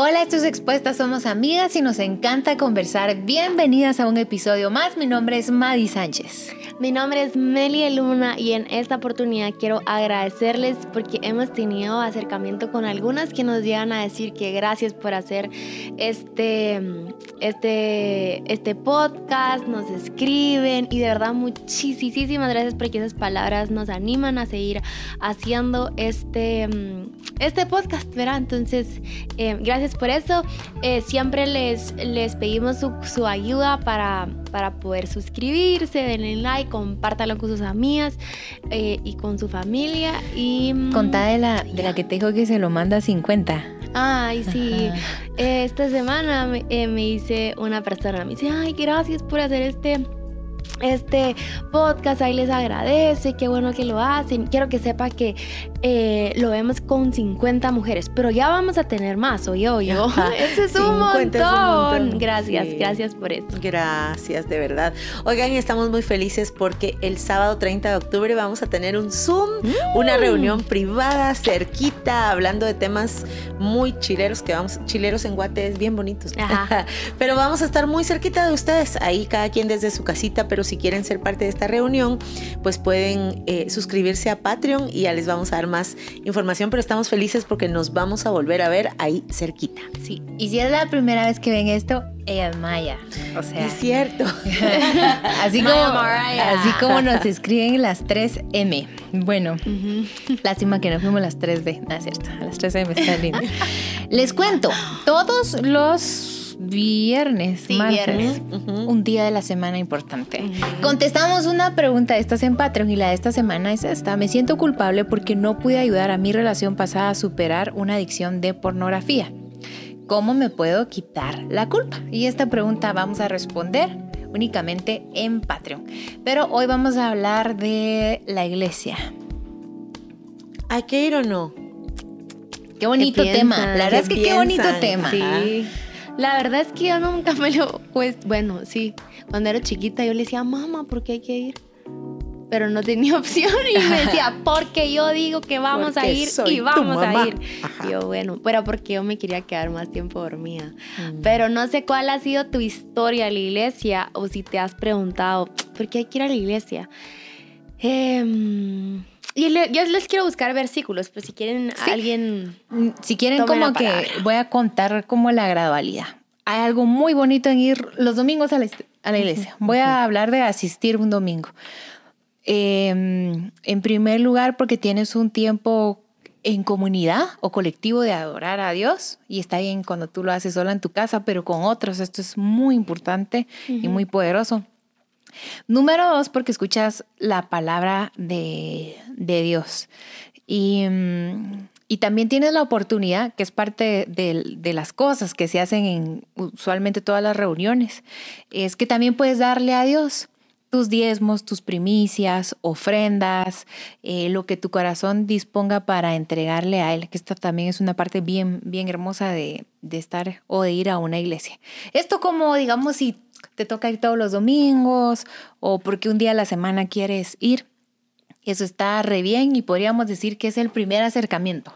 Hola, estos expuestas somos amigas y nos encanta conversar. Bienvenidas a un episodio más. Mi nombre es Madi Sánchez. Mi nombre es Meli Luna y en esta oportunidad quiero agradecerles porque hemos tenido acercamiento con algunas que nos llegan a decir que gracias por hacer este, este, este podcast, nos escriben y de verdad muchísimas gracias porque esas palabras nos animan a seguir haciendo este, este podcast, ¿verdad? Entonces, eh, gracias por eso. Eh, siempre les, les pedimos su, su ayuda para, para poder suscribirse, denle like compártalo con sus amigas eh, y con su familia. Y, mm, Contá de la, de la que te dijo que se lo manda 50. Ay, sí. Esta semana me, eh, me dice una persona, me dice, ay, gracias por hacer este este podcast, ahí les agradece, qué bueno que lo hacen. Quiero que sepa que eh, lo vemos con 50 mujeres, pero ya vamos a tener más, oye, oye. Eso es un, montón. Gracias, gracias por eso. Gracias, de verdad. Oigan, estamos muy felices porque el sábado 30 de octubre vamos a tener un Zoom, una mm. reunión privada cerquita, hablando de temas muy chileros, que vamos, chileros en Guate es bien bonitos. pero vamos a estar muy cerquita de ustedes, ahí cada quien desde su casita, pero si quieren ser parte de esta reunión, pues pueden eh, suscribirse a Patreon y ya les vamos a dar más información, pero estamos felices porque nos vamos a volver a ver ahí cerquita. Sí, y si es la primera vez que ven esto, ella es Maya. O sea, es cierto. así, como, así como nos escriben las 3 M. Bueno, lástima que no fuimos las 3B. No es cierto, las 3 M está lindo. Les cuento, todos los viernes, sí, viernes. un día de la semana importante. Contestamos una pregunta de estas en Patreon y la de esta semana es esta. Me siento culpable porque no pude ayudar a mi relación pasada a superar una adicción de pornografía. ¿Cómo me puedo quitar la culpa? Y esta pregunta vamos a responder únicamente en Patreon. Pero hoy vamos a hablar de la iglesia. ¿Hay que ir o no? Qué bonito tema. La verdad es que qué bonito tema. Sí. La verdad es que yo nunca me lo, pues, bueno, sí, cuando era chiquita yo le decía, mamá, ¿por qué hay que ir? Pero no tenía opción y me decía, porque yo digo que vamos a ir y vamos a ir. yo, bueno, pero porque yo me quería quedar más tiempo dormida. Mm. Pero no sé cuál ha sido tu historia a la iglesia o si te has preguntado, ¿por qué hay que ir a la iglesia? Eh, y yo les quiero buscar versículos, pues si quieren alguien... Mm, si quieren como que voy a contar como la gradualidad. Hay algo muy bonito en ir los domingos a la, iglesia. Voy a hablar de asistir un domingo. Em, en primer lugar, porque tienes un tiempo en comunidad o colectivo de adorar a Dios y está bien cuando tú lo haces sola en tu casa, pero con otros. Esto es muy importante y muy poderoso. Número dos, porque escuchas la palabra de, Dios. Mm, y, también tienes la oportunidad, que es parte de, las cosas que se hacen en usualmente todas las reuniones, es que también puedes darle a Dios tus diezmos, tus primicias, ofrendas, eh, lo que tu corazón disponga para entregarle a Él, que esta también es una parte bien, bien hermosa de, de estar o de ir a una iglesia. Esto como, digamos, si te toca ir todos los domingos o porque un día a la semana quieres ir. Eso está re bien y podríamos decir que es el primer acercamiento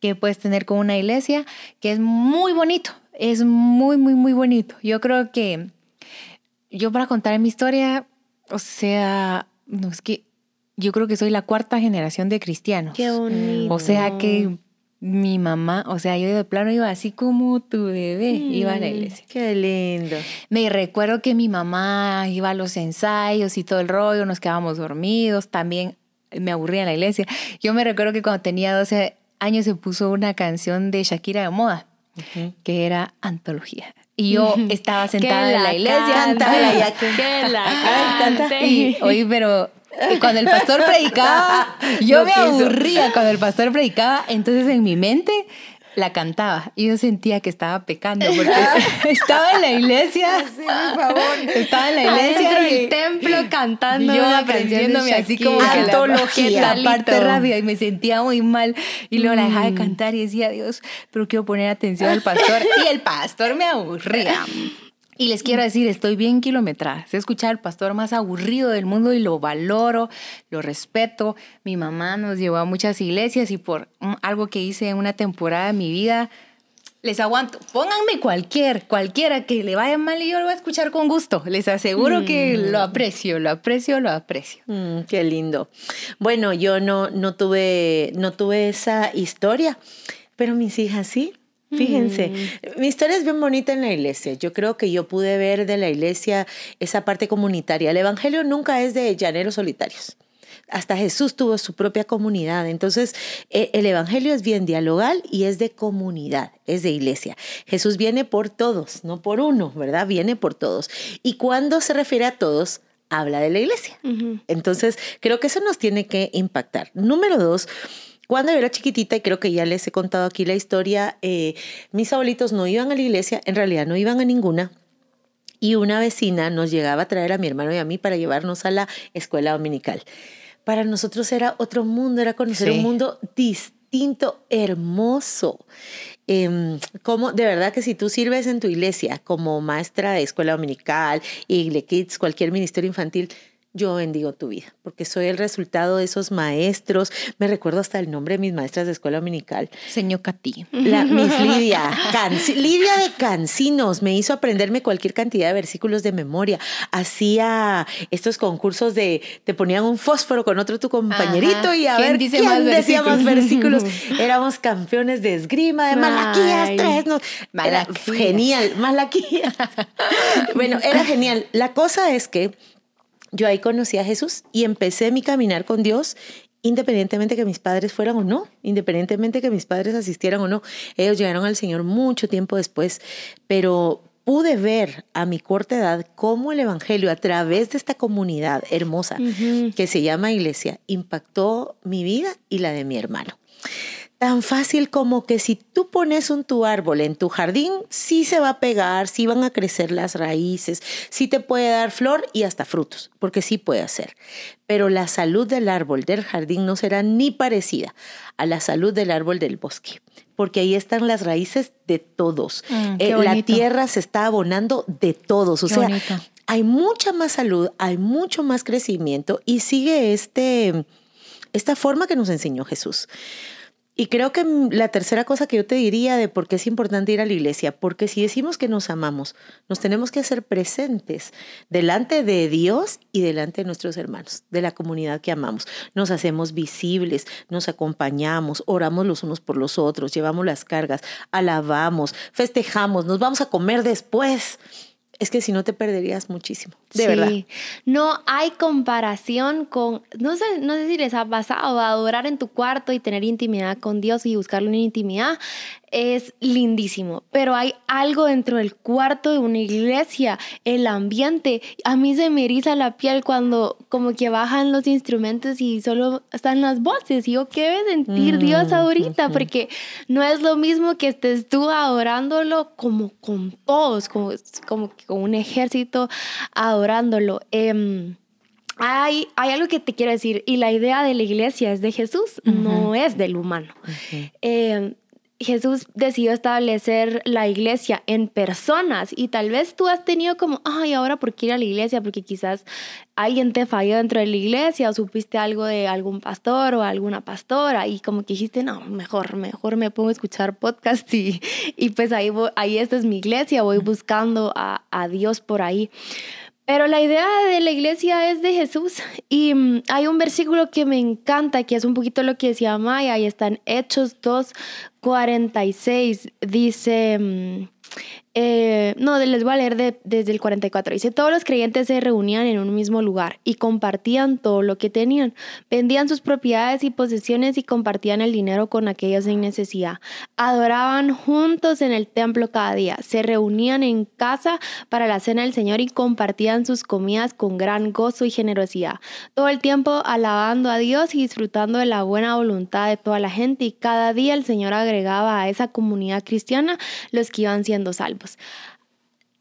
que puedes tener con una iglesia, que es muy bonito, es muy, muy, muy bonito. Yo creo que yo para contar mi historia, o sea, no es que yo creo que soy la cuarta generación de cristianos. Qué bonito. O sea que mi mamá, o sea, yo de plano iba así como tu bebé, iba a la mm, iglesia. Qué lindo. Me recuerdo que mi mamá iba a los ensayos y todo el rollo, nos quedábamos dormidos, también me aburría en la iglesia. Yo me recuerdo que cuando tenía 12 años se puso una canción de Shakira de moda, que era Antología. Y yo estaba sentada en la iglesia. Canta, ya que la canta. Y, oye, pero cuando el pastor predicaba, yo me aburría cuando el pastor predicaba, entonces en mi mente la cantaba y yo sentía que estaba pecando porque estaba en la iglesia. Sí, por favor. Estaba en la iglesia y el templo cantando. Yo aprendiéndome así como que la, la, parte rápida y me sentía muy mal y luego la dejaba de mm. cantar y decía, Dios, pero quiero poner atención al pastor y el pastor me aburría. Y les quiero decir, estoy bien kilometrada. Sé escuchar al pastor más aburrido del mundo y lo valoro, lo respeto. Mi mamá nos llevó a muchas iglesias y por algo que hice en una temporada de mi vida, les aguanto. Pónganme cualquier, cualquiera que le vaya mal y yo lo voy a escuchar con gusto. Les aseguro que Mm. lo aprecio, lo aprecio, lo aprecio. Mm, qué lindo. Bueno, yo no, no, tuve, no tuve esa historia, pero mis hijas sí. Fíjense, mi historia es bien bonita en la iglesia. Yo creo que yo pude ver de la iglesia esa parte comunitaria. El Evangelio nunca es de llaneros solitarios. Hasta Jesús tuvo su propia comunidad. Entonces, eh, el Evangelio es bien dialogal y es de comunidad, es de iglesia. Jesús viene por todos, no por uno, ¿verdad? Viene por todos. Y cuando se refiere a todos, habla de la iglesia. Entonces, creo que eso nos tiene que impactar. Número dos, cuando yo era chiquitita, y creo que ya les he contado aquí la historia, eh, mis abuelitos no iban a la iglesia, en realidad no iban a ninguna. Y una vecina nos llegaba a traer a mi hermano y a mí para llevarnos a la escuela dominical. Para nosotros era otro mundo, era conocer Sí. un mundo distinto, hermoso. Em, como de verdad que si tú sirves en tu iglesia como maestra de escuela dominical, Igle Kids, cualquier ministerio infantil, yo bendigo tu vida, porque soy el resultado de esos maestros. Me recuerdo hasta el nombre de mis maestras de escuela dominical. Señor Cati. La, Miss Lidia, Lidia de Cancinos, me hizo aprenderme cualquier cantidad de versículos de memoria. Hacía estos concursos de, te ponían un fósforo con otro tu compañerito Ajá. y a ¿Quién ver dice quién más decía más versículos? versículos. Éramos campeones de esgrima, de Malaquías Ay. 3. No, era genial, Malaquías. bueno, era genial. La cosa es que yo ahí conocí a Jesús y empecé mi caminar con Dios independientemente que mis padres fueran o no, independientemente que mis padres asistieran o no. Ellos llegaron al Señor mucho tiempo después, pero pude ver a mi corta edad cómo el Evangelio a través de esta comunidad hermosa que se llama iglesia impactó mi vida y la de mi hermano. Tan fácil como que si tú pones un tu árbol en tu jardín, sí se va a pegar, sí van a crecer las raíces, sí te puede dar flor y hasta frutos, porque sí puede hacer. Pero la salud del árbol del jardín no será ni parecida a la salud del árbol del bosque, porque ahí están las raíces de todos. Mm, Eh, la tierra se está abonando de todos, o Qué sea, bonito. hay mucha más salud, hay mucho más crecimiento y sigue este, esta forma que nos enseñó Jesús. Y creo que mm, la tercera cosa que yo te diría de por qué es importante ir a la iglesia, porque si decimos que nos amamos, nos tenemos que hacer presentes delante de Dios y delante de nuestros hermanos, de la comunidad que amamos. Nos hacemos visibles, nos acompañamos, oramos los unos por los otros, llevamos las cargas, alabamos, festejamos, nos vamos a comer después. Es que si no te perderías muchísimo, de Sí. verdad. No hay comparación con, no sé, no sé si les ha pasado, adorar en tu cuarto y tener intimidad con Dios y buscarle una intimidad es lindísimo, pero hay algo dentro del cuarto de una iglesia, el ambiente. A mí se me eriza la piel cuando como que bajan los instrumentos y solo están las voces. Y yo, ¿qué debe sentir Dios Mm, ahorita? ujú. Porque no es lo mismo que estés tú adorándolo como con todos, como, como con un ejército adorándolo. Em, hay, hay algo que te quiero decir, y la idea de la iglesia es de Jesús, no es del humano. Jesús decidió establecer la iglesia en personas y tal vez tú has tenido como, ay, ahora por qué ir a la iglesia, porque quizás alguien te falló dentro de la iglesia o supiste algo de algún pastor o alguna pastora y como que dijiste, no, mejor, mejor me pongo a escuchar podcast y, y pues ahí, ahí esta es mi iglesia, voy buscando a, a Dios por ahí. Pero la idea de la iglesia es de Jesús y mm, hay un versículo que me encanta, que es un poquito lo que decía Maya, y está en Hechos 2, 46. Dice, eh, no, les voy a leer de- desde el 44. Dice, todos los creyentes se reunían en un mismo lugar y compartían todo lo que tenían. Vendían sus propiedades y posesiones y compartían el dinero con aquellos en necesidad. Adoraban juntos en el templo cada día. Se reunían en casa para la cena del Señor y compartían sus comidas con gran gozo y generosidad. Todo el tiempo alabando a Dios y disfrutando de la buena voluntad de toda la gente. Y cada día el Señor agregaba a esa comunidad cristiana los que iban siendo salvos.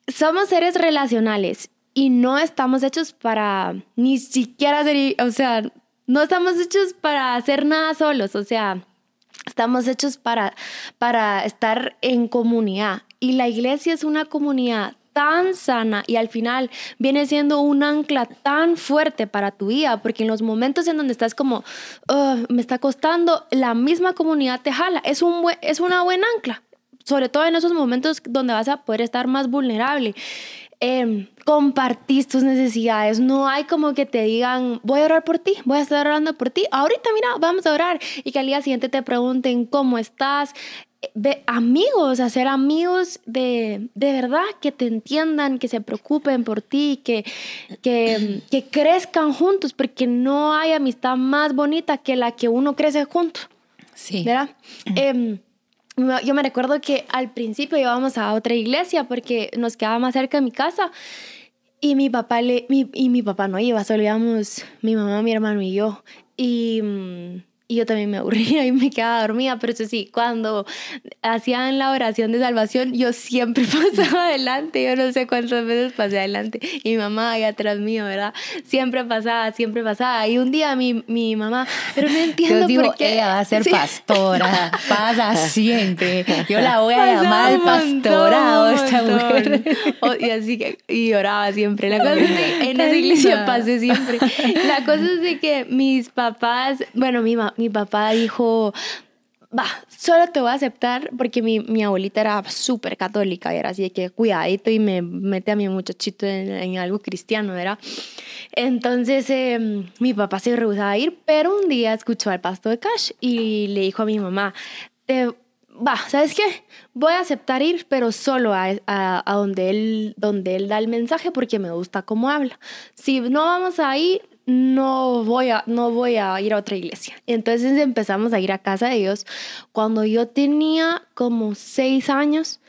Somos seres relacionales y no estamos hechos para ni siquiera ser, o sea, no estamos hechos para hacer nada solos, o sea, estamos hechos para, para estar en comunidad. Y la iglesia es una comunidad tan sana y al final viene siendo un ancla tan fuerte para tu vida, porque en los momentos en donde estás como, "Ugh, me está costando, la misma comunidad te jala, es, un es una buena ancla. Sobre todo en esos momentos donde vas a poder estar más vulnerable. Eh, compartís tus necesidades. No hay como que te digan, voy a orar por ti, voy a estar orando por ti. Ahorita, mira, vamos a orar. Y que al día siguiente te pregunten cómo estás. De amigos, hacer amigos de, de verdad que te entiendan, que se preocupen por ti, que, que, que crezcan juntos, porque no hay amistad más bonita que la que uno crece juntos. Sí. ¿Verdad? Eh, yo me recuerdo que al principio íbamos a otra iglesia porque nos quedaba más cerca de mi casa y mi papá, le, y mi papá no iba, solo íbamos mi mamá, mi hermano y yo. Y, mm, y yo también me aburría y me quedaba dormida, pero eso sí, cuando hacían la oración de salvación, yo siempre pasaba adelante, yo no sé cuántas veces pasé adelante, y mi mamá ahí atrás mío, ¿verdad? Siempre pasaba, siempre pasaba, y un día mi, mi mamá, pero no entiendo digo, por qué. ella va a ser pastora, pasa siempre, yo la voy a llamar al pastorado esta mujer. O- y así que, y oraba siempre, la cosa es que en esa iglesia pasé siempre, la cosa es de que mis papás, bueno, mi, ma- mi papá dijo, va, solo te voy a aceptar porque mi, mi abuelita era súper católica, era así de que cuidadito y me mete a mi muchachito en, en algo cristiano, ¿verdad? Entonces eh, mi papá se rehusaba a ir, pero un día escuchó al pastor de Cash y le dijo a mi mamá, te, va, ¿sabes qué? Voy a aceptar ir, pero solo a, a- a donde, él, donde él da el mensaje porque me gusta cómo habla. Si no vamos ahí, no voy, a, no voy a ir a otra iglesia. Entonces empezamos a ir a casa de Dios cuando yo tenía como seis años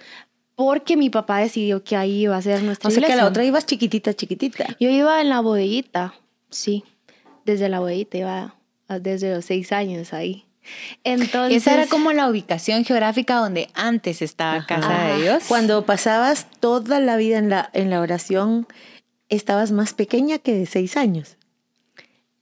porque mi papá decidió que ahí iba a ser nuestra O sea que iglesia. la otra ibas chiquitita, chiquitita. Yo iba en la bodeguita, sí, desde la bodeguita iba desde los seis años ahí. Entonces, Esa era como la ubicación geográfica donde antes estaba Casa Ajá. de Dios. Cuando pasabas toda la vida en la, en la oración, estabas más pequeña que de seis años.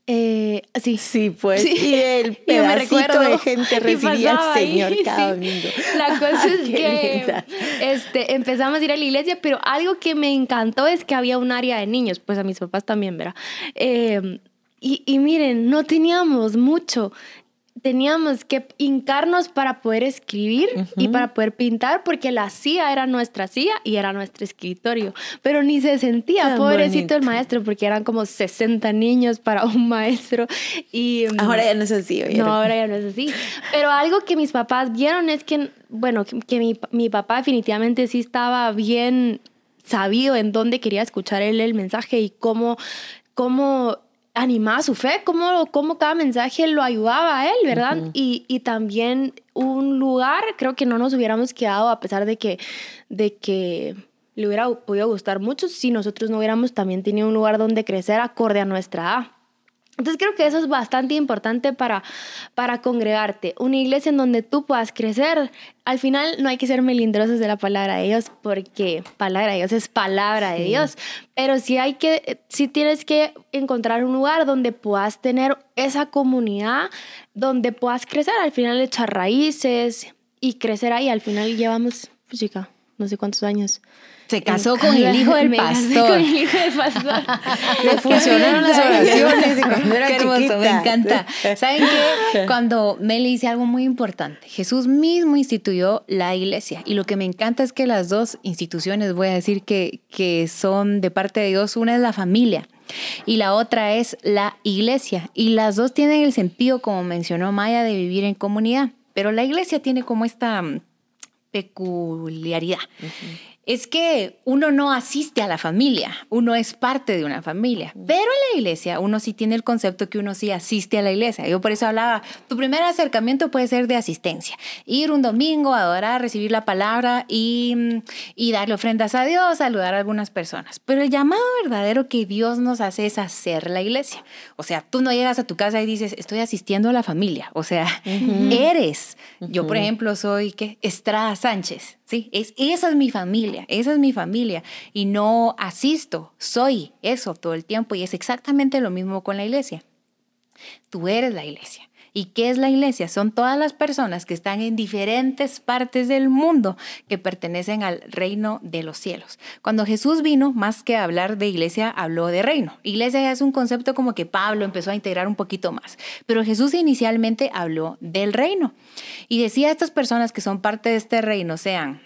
Eh, sí. Sí, pues. Sí. Y el me pedacito recuerdo. de gente Y recibía al ahí, Señor cada sí. domingo. La cosa es Qué que linda. este, empezamos a ir a la iglesia, pero algo que me encantó es que había un área de niños, pues a mis papás también, ¿verdad? Eh, y, y miren, no teníamos mucho. Teníamos que hincarnos para poder escribir y para poder pintar, porque la silla era nuestra silla y era nuestro escritorio. Pero ni se sentía, Tan pobrecito el maestro, porque eran como 60 niños para un maestro. Y, mm, Ahora ya no es así. oye. no, ahora ya no es así. Pero algo que mis papás vieron es que, bueno, que, que mi, mi papá definitivamente sí estaba bien sabido en dónde quería escuchar él el mensaje y cómo, cómo animaba su fe, cómo, cómo cada mensaje lo ayudaba a él, ¿verdad? Y, y también un lugar, creo que no nos hubiéramos quedado a pesar de que, de que le hubiera podido gustar mucho si nosotros no hubiéramos también tenido un lugar donde crecer acorde a nuestra edad. Entonces creo que eso es bastante importante para, para congregarte. Una iglesia en donde tú puedas crecer. Al final no hay que ser melindrosos de la palabra de Dios porque palabra de Dios es palabra de Dios. Pero sí hay que, sí tienes que encontrar un lugar donde puedas tener esa comunidad, donde puedas crecer. Al final echar raíces y crecer ahí. Al final llevamos, pues chica, no sé cuántos años. Se casó con el hijo del pastor. Con el hijo del pastor. Le funcionaron las oraciones de cuando era Qué hermoso, chiquita. me encanta. ¿Saben qué? Cuando Meli dice algo muy importante, Jesús mismo instituyó la iglesia. Y lo que me encanta es que las dos instituciones, voy a decir que, que son de parte de Dios, una es la familia y la otra es la iglesia. Y las dos tienen el sentido, como mencionó Maya, de vivir en comunidad. Pero la iglesia tiene como esta mm, peculiaridad. Es que uno no asiste a la familia, uno es parte de una familia, pero en la iglesia uno sí tiene el concepto que uno sí asiste a la iglesia. Yo por eso hablaba, tu primer acercamiento puede ser de asistencia, ir un domingo, adorar, recibir la palabra y, mm, y darle ofrendas a Dios, saludar a algunas personas. Pero el llamado verdadero que Dios nos hace es hacer la iglesia. O sea, tú no llegas a tu casa y dices, estoy asistiendo a la familia. O sea, eres. Yo, por ejemplo, soy ¿qué? Estrada Sánchez. Sí, es, esa es mi familia, esa es mi familia. Y no asisto, soy eso todo el tiempo. Y es exactamente lo mismo con la iglesia. Tú eres la iglesia. ¿Y qué es la iglesia? Son todas las personas que están en diferentes partes del mundo que pertenecen al reino de los cielos. Cuando Jesús vino, más que hablar de iglesia, habló de reino. Iglesia es un concepto como que Pablo empezó a integrar un poquito más, pero Jesús inicialmente habló del reino y decía a estas personas que son parte de este reino, sean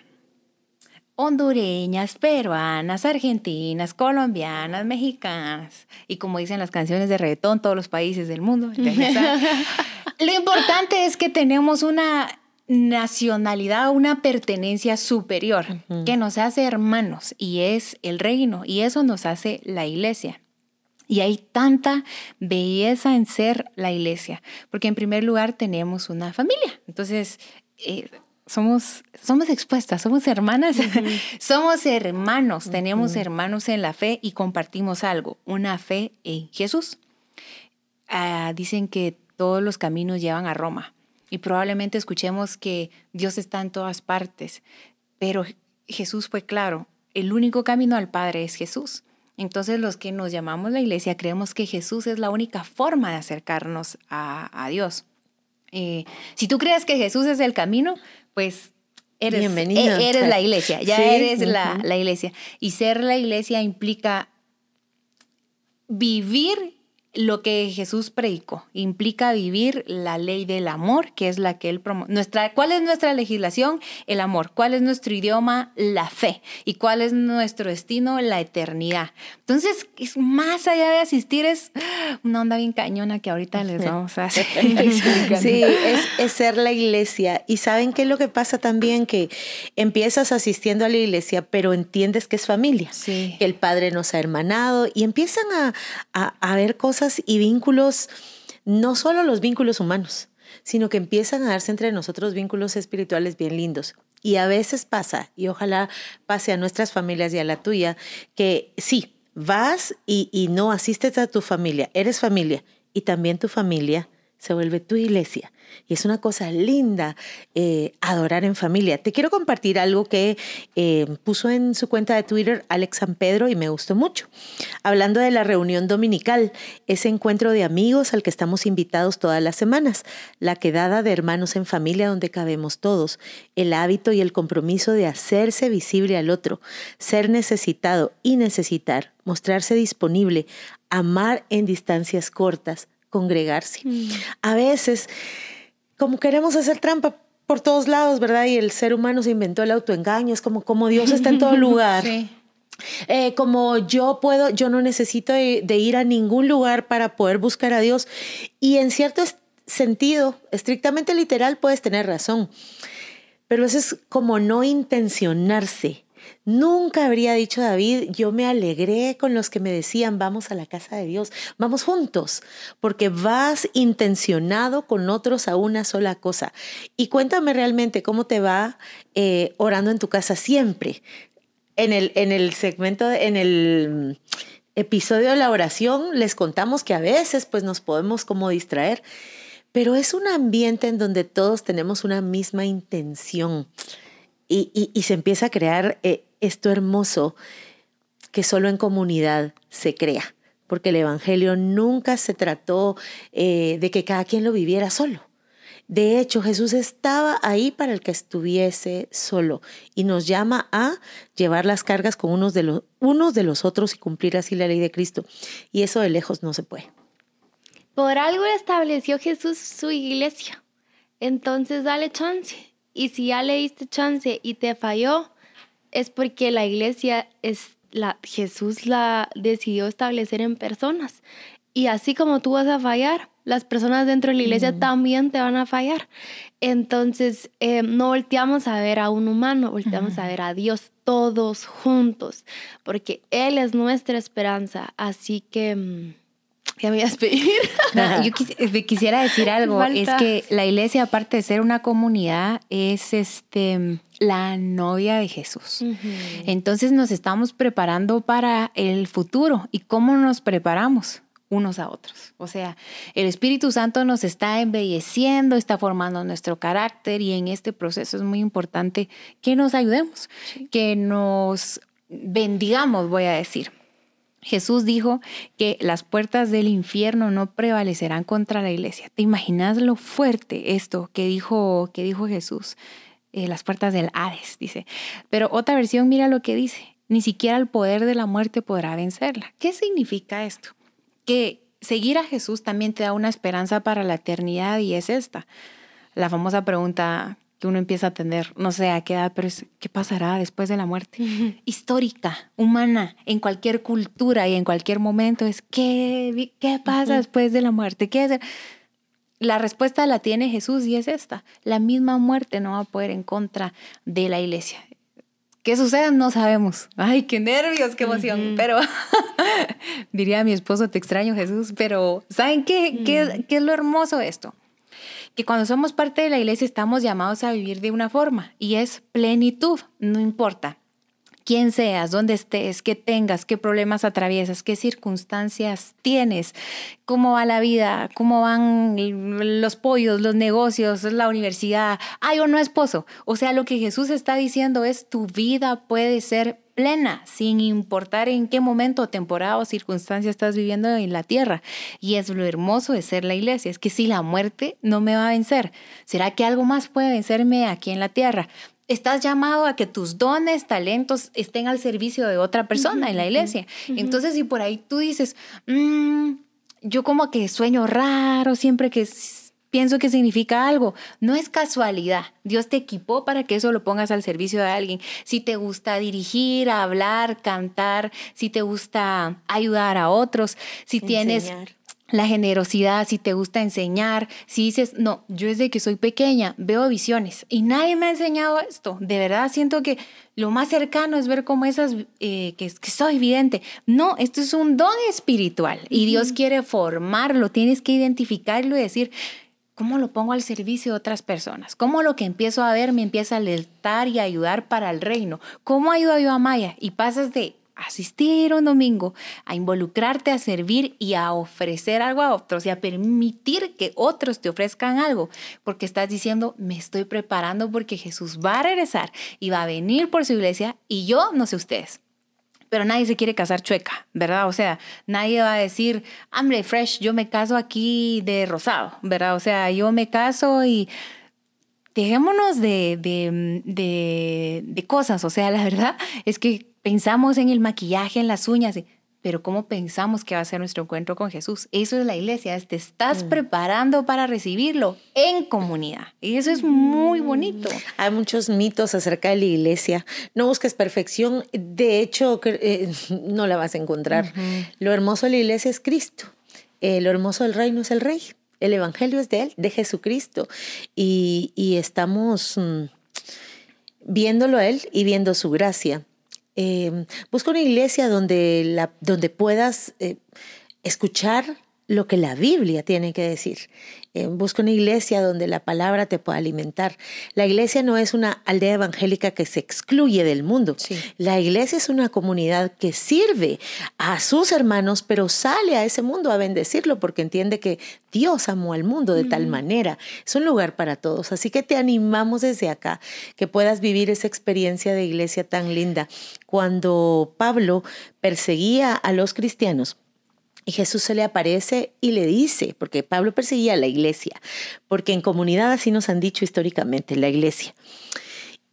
hondureñas, peruanas, argentinas, colombianas, mexicanas y como dicen las canciones de reggaetón, todos los países del mundo. Lo importante es que tenemos una nacionalidad, una pertenencia superior que nos hace hermanos y es el reino y eso nos hace la iglesia. Y hay tanta belleza en ser la iglesia, porque en primer lugar tenemos una familia. Entonces, eh, somos, somos expuestas, somos hermanas, somos hermanos, tenemos hermanos en la fe y compartimos algo, una fe en Jesús. Ah, dicen que todos los caminos llevan a Roma y probablemente escuchemos que Dios está en todas partes, pero Jesús fue claro, el único camino al Padre es Jesús. Entonces los que nos llamamos la iglesia creemos que Jesús es la única forma de acercarnos a, Dios. Eh, si tú crees que Jesús es el camino, pues eres, Bienvenido. E, eres la iglesia, ya eres la, la iglesia. Y ser la iglesia implica vivir lo que Jesús predicó implica vivir la ley del amor, que es la que él promueve. Nuestra, ¿Cuál es nuestra legislación? El amor. ¿Cuál es nuestro idioma? La fe. ¿Y cuál es nuestro destino? La eternidad. Entonces, es más allá de asistir, es una onda bien cañona que ahorita les vamos a hacer. sí, es, es ser la iglesia. Y ¿saben qué es lo que pasa también? Que empiezas asistiendo a la iglesia, pero entiendes que es familia. Que el Padre nos ha hermanado y empiezan a, a, a ver cosas y vínculos, no solo los vínculos humanos, sino que empiezan a darse entre nosotros vínculos espirituales bien lindos. Y a veces pasa, y ojalá pase a nuestras familias y a la tuya, que sí, vas y, y no asistes a tu familia, eres familia, y también tu familia se vuelve tu iglesia. Y es una cosa linda eh, adorar en familia. Te quiero compartir algo que eh, puso en su cuenta de Twitter Alex San Pedro y me gustó mucho. Hablando de la reunión dominical, ese encuentro de amigos al que estamos invitados todas las semanas, la quedada de hermanos en familia donde cabemos todos, el hábito y el compromiso de hacerse visible al otro, ser necesitado y necesitar, mostrarse disponible, amar en distancias cortas, congregarse. Mm. A veces, como queremos hacer trampa por todos lados, ¿verdad? Y el ser humano se inventó el autoengaño, es como, como Dios está en todo lugar. Eh, como yo puedo, yo no necesito de, ir a ningún lugar para poder buscar a Dios. Y en cierto sentido, estrictamente literal, puedes tener razón. Pero eso es como no intencionarse Nunca habría dicho David, yo me alegré con los que me decían, vamos a la casa de Dios, vamos juntos, porque vas intencionado con otros a una sola cosa. Y cuéntame realmente cómo te va eh, orando en tu casa siempre. En el, en el segmento, en el episodio de la oración, les contamos que a veces pues nos podemos como distraer, pero es un ambiente en donde todos tenemos una misma intención y, se empieza a crear eh, esto hermoso que solo en comunidad se crea, porque el Evangelio nunca se trató eh, de que cada quien lo viviera solo. De hecho, Jesús estaba ahí para el que estuviese solo y nos llama a llevar las cargas con unos de, los, unos de los otros y cumplir así la ley de Cristo. Y eso de lejos no se puede. Por algo estableció Jesús su iglesia. Entonces dale chance. Y si ya le diste chance y te falló, es porque la iglesia es la Jesús la decidió establecer en personas. Y así como tú vas a fallar, las personas dentro de la iglesia también te van a fallar. Entonces, eh, no volteamos a ver a un humano, volteamos a ver a Dios todos juntos, porque Él es nuestra esperanza. Así que... Ya me voy a despedir. yo eh, quisiera decir algo. Es que la iglesia, aparte de ser una comunidad, es este la novia de Jesús. Entonces nos estamos preparando para el futuro. ¿Y cómo nos preparamos? unos a otros. O sea, el Espíritu Santo nos está embelleciendo, está formando nuestro carácter y en este proceso es muy importante que nos ayudemos, que nos bendigamos, voy a decir. Jesús dijo que las puertas del infierno no prevalecerán contra la iglesia. ¿Te imaginas lo fuerte esto que dijo, que dijo Jesús? Eh, las puertas del Hades, dice. Pero otra versión, mira lo que dice. Ni siquiera el poder de la muerte podrá vencerla. ¿Qué significa esto? Que seguir a Jesús también te da una esperanza para la eternidad y es esta. La famosa pregunta que uno empieza a tener, no sé a qué edad, pero es qué pasará después de la muerte. Histórica, humana, en cualquier cultura y en cualquier momento es qué, qué pasa después de la muerte. ¿Qué es? La respuesta la tiene Jesús y es esta. La misma muerte no va a poder en contra de la iglesia. ¿Qué sucede? No sabemos. Ay, qué nervios, qué emoción. Pero diría a mi esposo, te extraño Jesús, pero ¿saben qué, qué, qué es lo hermoso de esto? Que cuando somos parte de la iglesia estamos llamados a vivir de una forma y es plenitud, no importa quién seas, dónde estés, qué tengas, qué problemas atraviesas, qué circunstancias tienes, cómo va la vida, cómo van los pollos, los negocios, la universidad, hay o no esposo. O sea, lo que Jesús está diciendo es tu vida puede ser plena, sin importar en qué momento, temporada o circunstancia estás viviendo en la tierra. Y es lo hermoso de ser la iglesia, es que si la muerte no me va a vencer, ¿será que algo más puede vencerme aquí en la tierra? Estás llamado a que tus dones, talentos estén al servicio de otra persona en la iglesia. Entonces, si por ahí tú dices, mm, yo como que sueño raro, siempre que pienso que significa algo. No es casualidad. Dios te equipó para que eso lo pongas al servicio de alguien. Si te gusta dirigir, hablar, cantar, si te gusta ayudar a otros, si tienes la generosidad, si te gusta enseñar, si dices, no, yo desde que soy pequeña veo visiones y nadie me ha enseñado esto. De verdad siento que lo más cercano es ver cómo esas, eh, que, que, soy evidente. No, esto es un don espiritual y Dios quiere formarlo, tienes que identificarlo y decir, ¿Cómo lo pongo al servicio de otras personas? ¿Cómo lo que empiezo a ver me empieza a alertar y a ayudar para el reino? ¿Cómo ayudo yo a Maya? Y pasas de asistir un domingo a involucrarte a servir y a ofrecer algo a otros y a permitir que otros te ofrezcan algo, porque estás diciendo, me estoy preparando porque Jesús va a regresar y va a venir por su iglesia y yo no sé ustedes pero nadie se quiere casar chueca, ¿verdad? O sea, nadie va a decir, hambre fresh, yo me caso aquí de rosado, ¿verdad? O sea, yo me caso y dejémonos de, de, de, cosas, o sea, la verdad es que pensamos en el maquillaje, en las uñas, pero ¿cómo pensamos que va a ser nuestro encuentro con Jesús? Eso es la iglesia, te estás mm. preparando para recibirlo en comunidad. Y eso es muy bonito. Hay muchos mitos acerca de la iglesia. No busques perfección, de hecho eh, no la vas a encontrar. Lo hermoso de la iglesia es Cristo. Eh, lo hermoso del reino es el rey. El evangelio es de él, de Jesucristo. Y, estamos mm, viéndolo a él y viendo su gracia. Em, busca una iglesia donde, la, donde puedas eh, escuchar lo que la Biblia tiene que decir. Eh, busca una iglesia donde la palabra te pueda alimentar. La iglesia no es una aldea evangélica que se excluye del mundo. La iglesia es una comunidad que sirve a sus hermanos, pero sale a ese mundo a bendecirlo porque entiende que Dios amó al mundo de tal manera. Es un lugar para todos. Así que te animamos desde acá que puedas vivir esa experiencia de iglesia tan linda. Cuando Pablo perseguía a los cristianos, y Jesús se le aparece y le dice, porque Pablo perseguía a la iglesia, porque en comunidad así nos han dicho históricamente, la iglesia.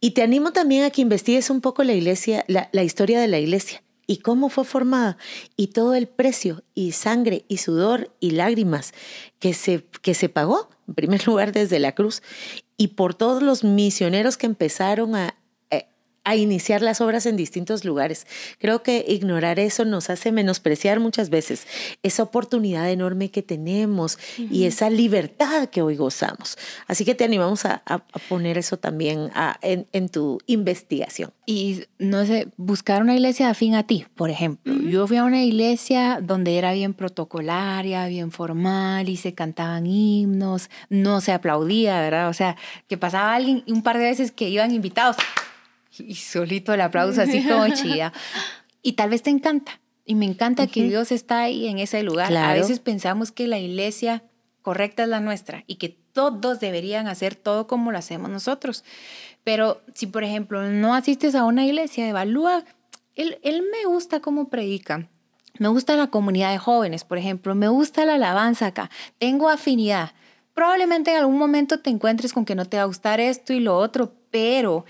Y te animo también a que investigues un poco la iglesia, la, historia de la iglesia y cómo fue formada y todo el precio y sangre y sudor y lágrimas que se, que se pagó, en primer lugar desde la cruz, y por todos los misioneros que empezaron a, a iniciar las obras en distintos lugares. Creo que ignorar eso nos hace menospreciar muchas veces esa oportunidad enorme que tenemos y esa libertad que hoy gozamos. Así que te animamos a, poner eso también en, tu investigación. Y no sé, buscar una iglesia afín a ti, por ejemplo. Yo fui a una iglesia donde era bien protocolaria, bien formal y se cantaban himnos, no se aplaudía, ¿verdad? O sea, que pasaba alguien un par de veces que iban invitados y solito el aplauso así como chida. Y tal vez te encanta. Y me encanta que Dios está ahí en ese lugar. A veces pensamos que la iglesia correcta es la nuestra y que todos deberían hacer todo como lo hacemos nosotros. Pero si, por ejemplo, no asistes a una iglesia, evalúa, él, él me gusta cómo predica Me gusta la comunidad de jóvenes, por ejemplo. Me gusta la alabanza acá. Tengo afinidad. Probablemente en algún momento te encuentres con que no te va a gustar esto y lo otro, pero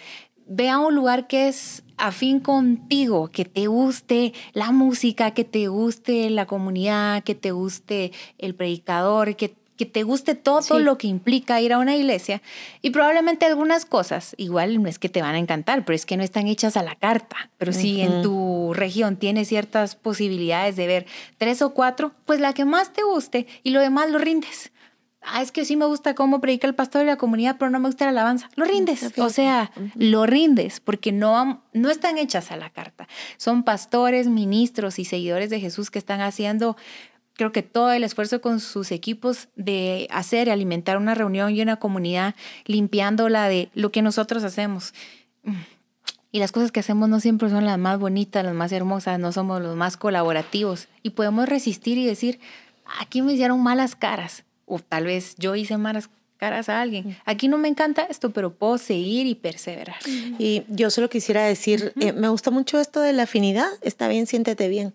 ve a un lugar que es afín contigo, que te guste la música, que te guste la comunidad, que te guste el predicador, que, que te guste todo lo que implica ir a una iglesia. Y probablemente algunas cosas, igual no es que te van a encantar, pero es que no están hechas a la carta. Pero si en tu región tienes ciertas posibilidades de ver tres o cuatro, pues la que más te guste y lo demás lo rindes ah, es que sí me gusta cómo predica el pastor y la comunidad, pero no me gusta la alabanza. Lo rindes, o sea, lo rindes, porque no, no están hechas a la carta. Son pastores, ministros y seguidores de Jesús que están haciendo, creo que todo el esfuerzo con sus equipos de hacer y alimentar una reunión y una comunidad, limpiándola de lo que nosotros hacemos. Y las cosas que hacemos no siempre son las más bonitas, las más hermosas, no somos los más colaborativos. Y podemos resistir y decir, aquí me hicieron malas caras o tal vez yo hice malas caras a alguien. Aquí no me encanta esto, pero puedo seguir y perseverar. Y yo solo quisiera decir, eh, me gusta mucho esto de la afinidad, está bien, siéntete bien.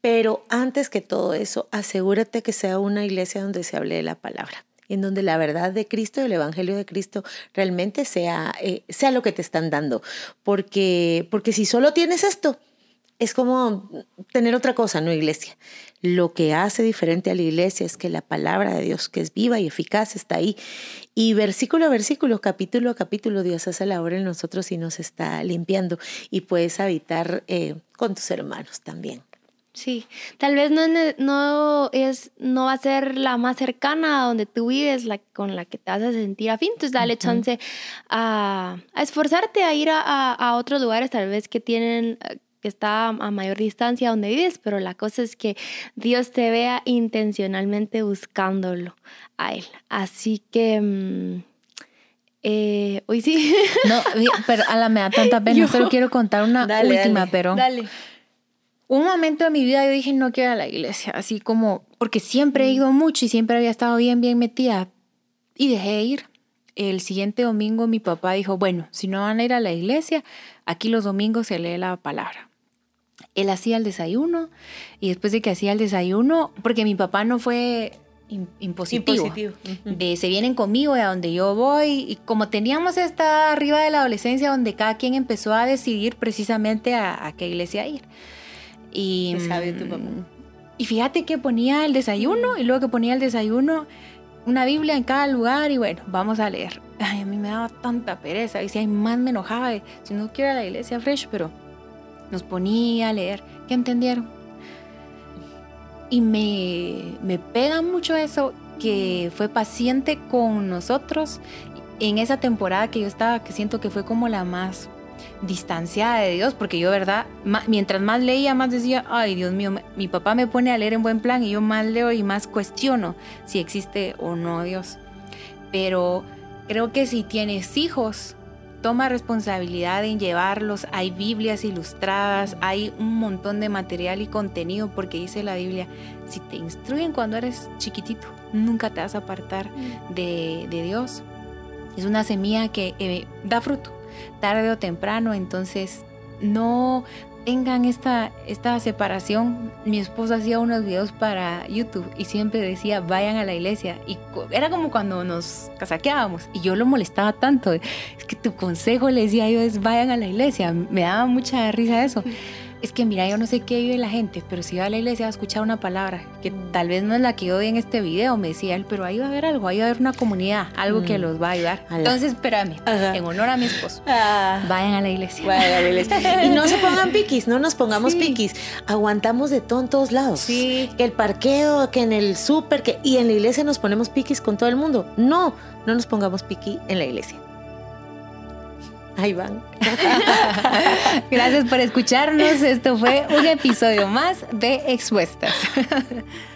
Pero antes que todo eso, asegúrate que sea una iglesia donde se hable de la palabra en donde la verdad de Cristo, el Evangelio de Cristo, realmente sea, eh, sea lo que te están dando. Porque, porque si solo tienes esto, es como tener otra cosa, no iglesia. Lo que hace diferente a la iglesia es que la palabra de Dios, que es viva y eficaz, está ahí. Y versículo a versículo, capítulo a capítulo, Dios hace la obra en nosotros y nos está limpiando. Y puedes habitar eh, con tus hermanos también. Sí, tal vez no, no, es, no va a ser la más cercana a donde tú vives, la con la que te vas a sentir afín. Entonces, dale chance a, esforzarte a ir a, a, otros lugares, tal vez que tienen está a mayor distancia donde vives, pero la cosa es que Dios te vea intencionalmente buscándolo a Él. Así que... Mm, eh, hoy sí. No, pero a la me da tanta pena. Yo, solo quiero contar una última, pero. Dale. Un momento de mi vida yo dije no quiero ir a la iglesia, así como, porque siempre he ido mucho y siempre había estado bien, bien metida. Y dejé de ir. El siguiente domingo mi papá dijo, bueno, si no van a ir a la iglesia, aquí los domingos se lee la palabra él hacía el desayuno y después de que hacía el desayuno, porque mi papá no fue impositivo, de se vienen conmigo a donde yo voy y como teníamos esta arriba de la adolescencia donde cada quien empezó a decidir precisamente a, qué iglesia ir. Y, mm, y fíjate que ponía el desayuno y luego que ponía el desayuno una Biblia en cada lugar y bueno, vamos a leer. Ay, a mí me daba tanta pereza y si hay más me enojaba de, si no quiero a la iglesia fresh, pero nos ponía a leer. ¿Qué entendieron? Y me, me pega mucho eso, que fue paciente con nosotros en esa temporada que yo estaba, que siento que fue como la más distanciada de Dios, porque yo, verdad, mientras más leía, más decía, ay Dios mío, mi papá me pone a leer en buen plan y yo más leo y más cuestiono si existe o no Dios. Pero creo que si tienes hijos, toma responsabilidad en llevarlos. Hay Biblias ilustradas, hay un montón de material y contenido, porque dice la Biblia, si te instruyen cuando eres chiquitito, nunca te vas a apartar mm. de, Dios. Es una semilla que eh, da fruto, tarde o temprano, entonces no tengan esta, esta separación. Mi esposo hacía unos videos para YouTube y siempre decía, vayan a la iglesia. Y era como cuando nos casaqueábamos y yo lo molestaba tanto. Es que tu consejo, le decía yo, es vayan a la iglesia. Me daba mucha risa eso es que mira, yo no sé qué vive la gente, pero si va a la iglesia va a escuchar una palabra, que tal vez no es la que yo doy en este video, me decía él, pero ahí va a haber algo, ahí va a haber una comunidad, algo que mm. los va a ayudar. Entonces, espérame, en honor a mi esposo, ah. vayan a la iglesia. Vayan a la iglesia. y no se pongan piquis, no nos pongamos piquis. Aguantamos de todo en todos lados. Sí. Que el parqueo, que en el súper, que y en la iglesia nos ponemos piquis con todo el mundo. No, no nos pongamos piqui en la iglesia. Ahí van. Gracias por escucharnos. Esto fue un episodio más de Expuestas.